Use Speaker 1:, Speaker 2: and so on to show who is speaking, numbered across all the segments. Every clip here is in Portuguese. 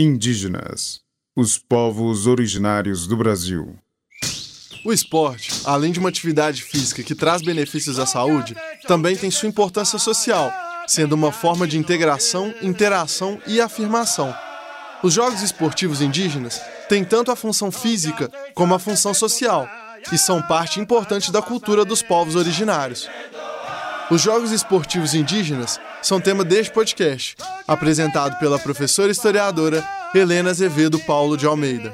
Speaker 1: Indígenas, os povos originários do Brasil.
Speaker 2: O esporte, além de uma atividade física que traz benefícios à saúde, também tem sua importância social, sendo uma forma de integração, interação e afirmação. Os jogos esportivos indígenas têm tanto a função física como a função social e são parte importante da cultura dos povos originários. Os Jogos Esportivos Indígenas são tema deste podcast, apresentado pela professora historiadora Helena Azevedo Paulo de Almeida.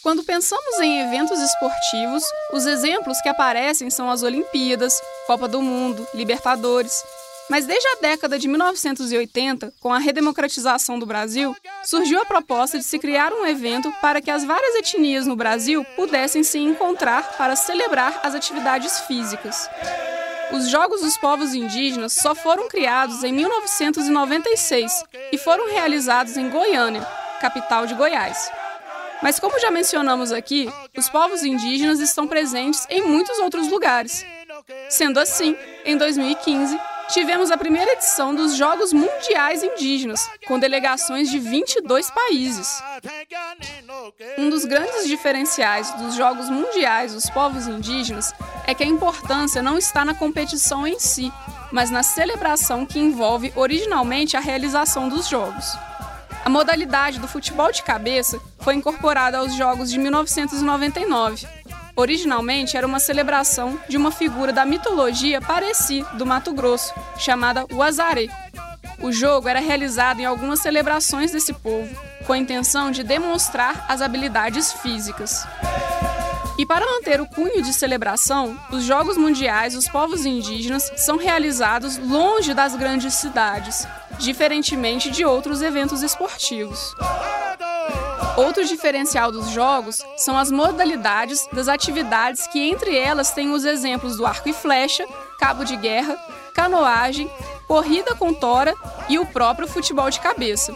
Speaker 3: Quando pensamos em eventos esportivos, os exemplos que aparecem são as Olimpíadas, Copa do Mundo, Libertadores, mas desde a década de 1980, com a redemocratização do Brasil, surgiu a proposta de se criar um evento para que as várias etnias no Brasil pudessem se encontrar para celebrar as atividades físicas. Os Jogos dos Povos Indígenas só foram criados em 1996 e foram realizados em Goiânia, capital de Goiás. Mas, como já mencionamos aqui, os povos indígenas estão presentes em muitos outros lugares. Sendo assim, em 2015, tivemos a primeira edição dos Jogos Mundiais Indígenas, com delegações de 22 países. Um dos grandes diferenciais dos Jogos Mundiais dos Povos Indígenas é que a importância não está na competição em si, mas na celebração que envolve originalmente a realização dos Jogos. A modalidade do futebol de cabeça foi incorporada aos Jogos de 1999 Originalmente era uma celebração de uma figura da mitologia Pareci, do Mato Grosso, chamada Uazaré. O jogo era realizado em algumas celebrações desse povo, com a intenção de demonstrar as habilidades físicas. E para manter o cunho de celebração, os Jogos Mundiais dos Povos Indígenas são realizados longe das grandes cidades, diferentemente de outros eventos esportivos. Outro diferencial dos jogos são as modalidades das atividades que entre elas têm os exemplos do arco e flecha, cabo de guerra, canoagem, corrida com tora e o próprio futebol de cabeça.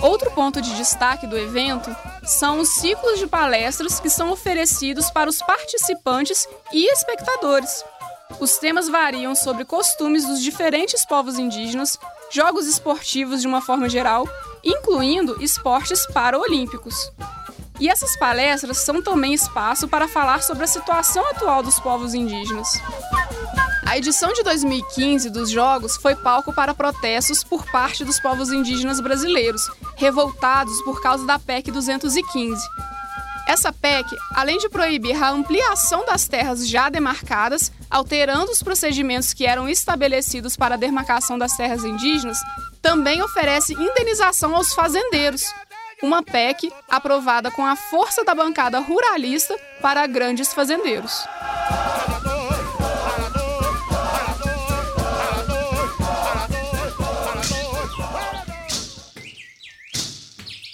Speaker 3: Outro ponto de destaque do evento são os ciclos de palestras que são oferecidos para os participantes e espectadores. Os temas variam sobre costumes dos diferentes povos indígenas, jogos esportivos de uma forma geral incluindo esportes paraolímpicos. E essas palestras são também espaço para falar sobre a situação atual dos povos indígenas. A edição de 2015 dos Jogos foi palco para protestos por parte dos povos indígenas brasileiros, revoltados por causa da PEC 215. Essa PEC, além de proibir a ampliação das terras já demarcadas, alterando os procedimentos que eram estabelecidos para a demarcação das terras indígenas, também oferece indenização aos fazendeiros, uma PEC aprovada com a força da bancada ruralista para grandes fazendeiros.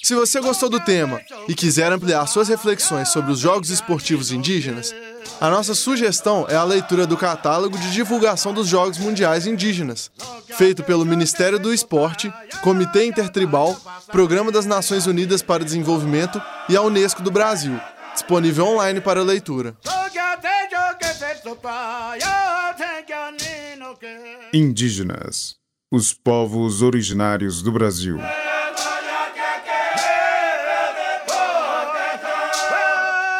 Speaker 2: Se você gostou do tema e quiser ampliar suas reflexões sobre os jogos esportivos indígenas, a nossa sugestão é a leitura do catálogo de divulgação dos Jogos Mundiais Indígenas, feito pelo Ministério do Esporte, Comitê Intertribal, Programa das Nações Unidas para o Desenvolvimento e a Unesco do Brasil, disponível online para leitura.
Speaker 1: Indígenas, os povos originários do Brasil.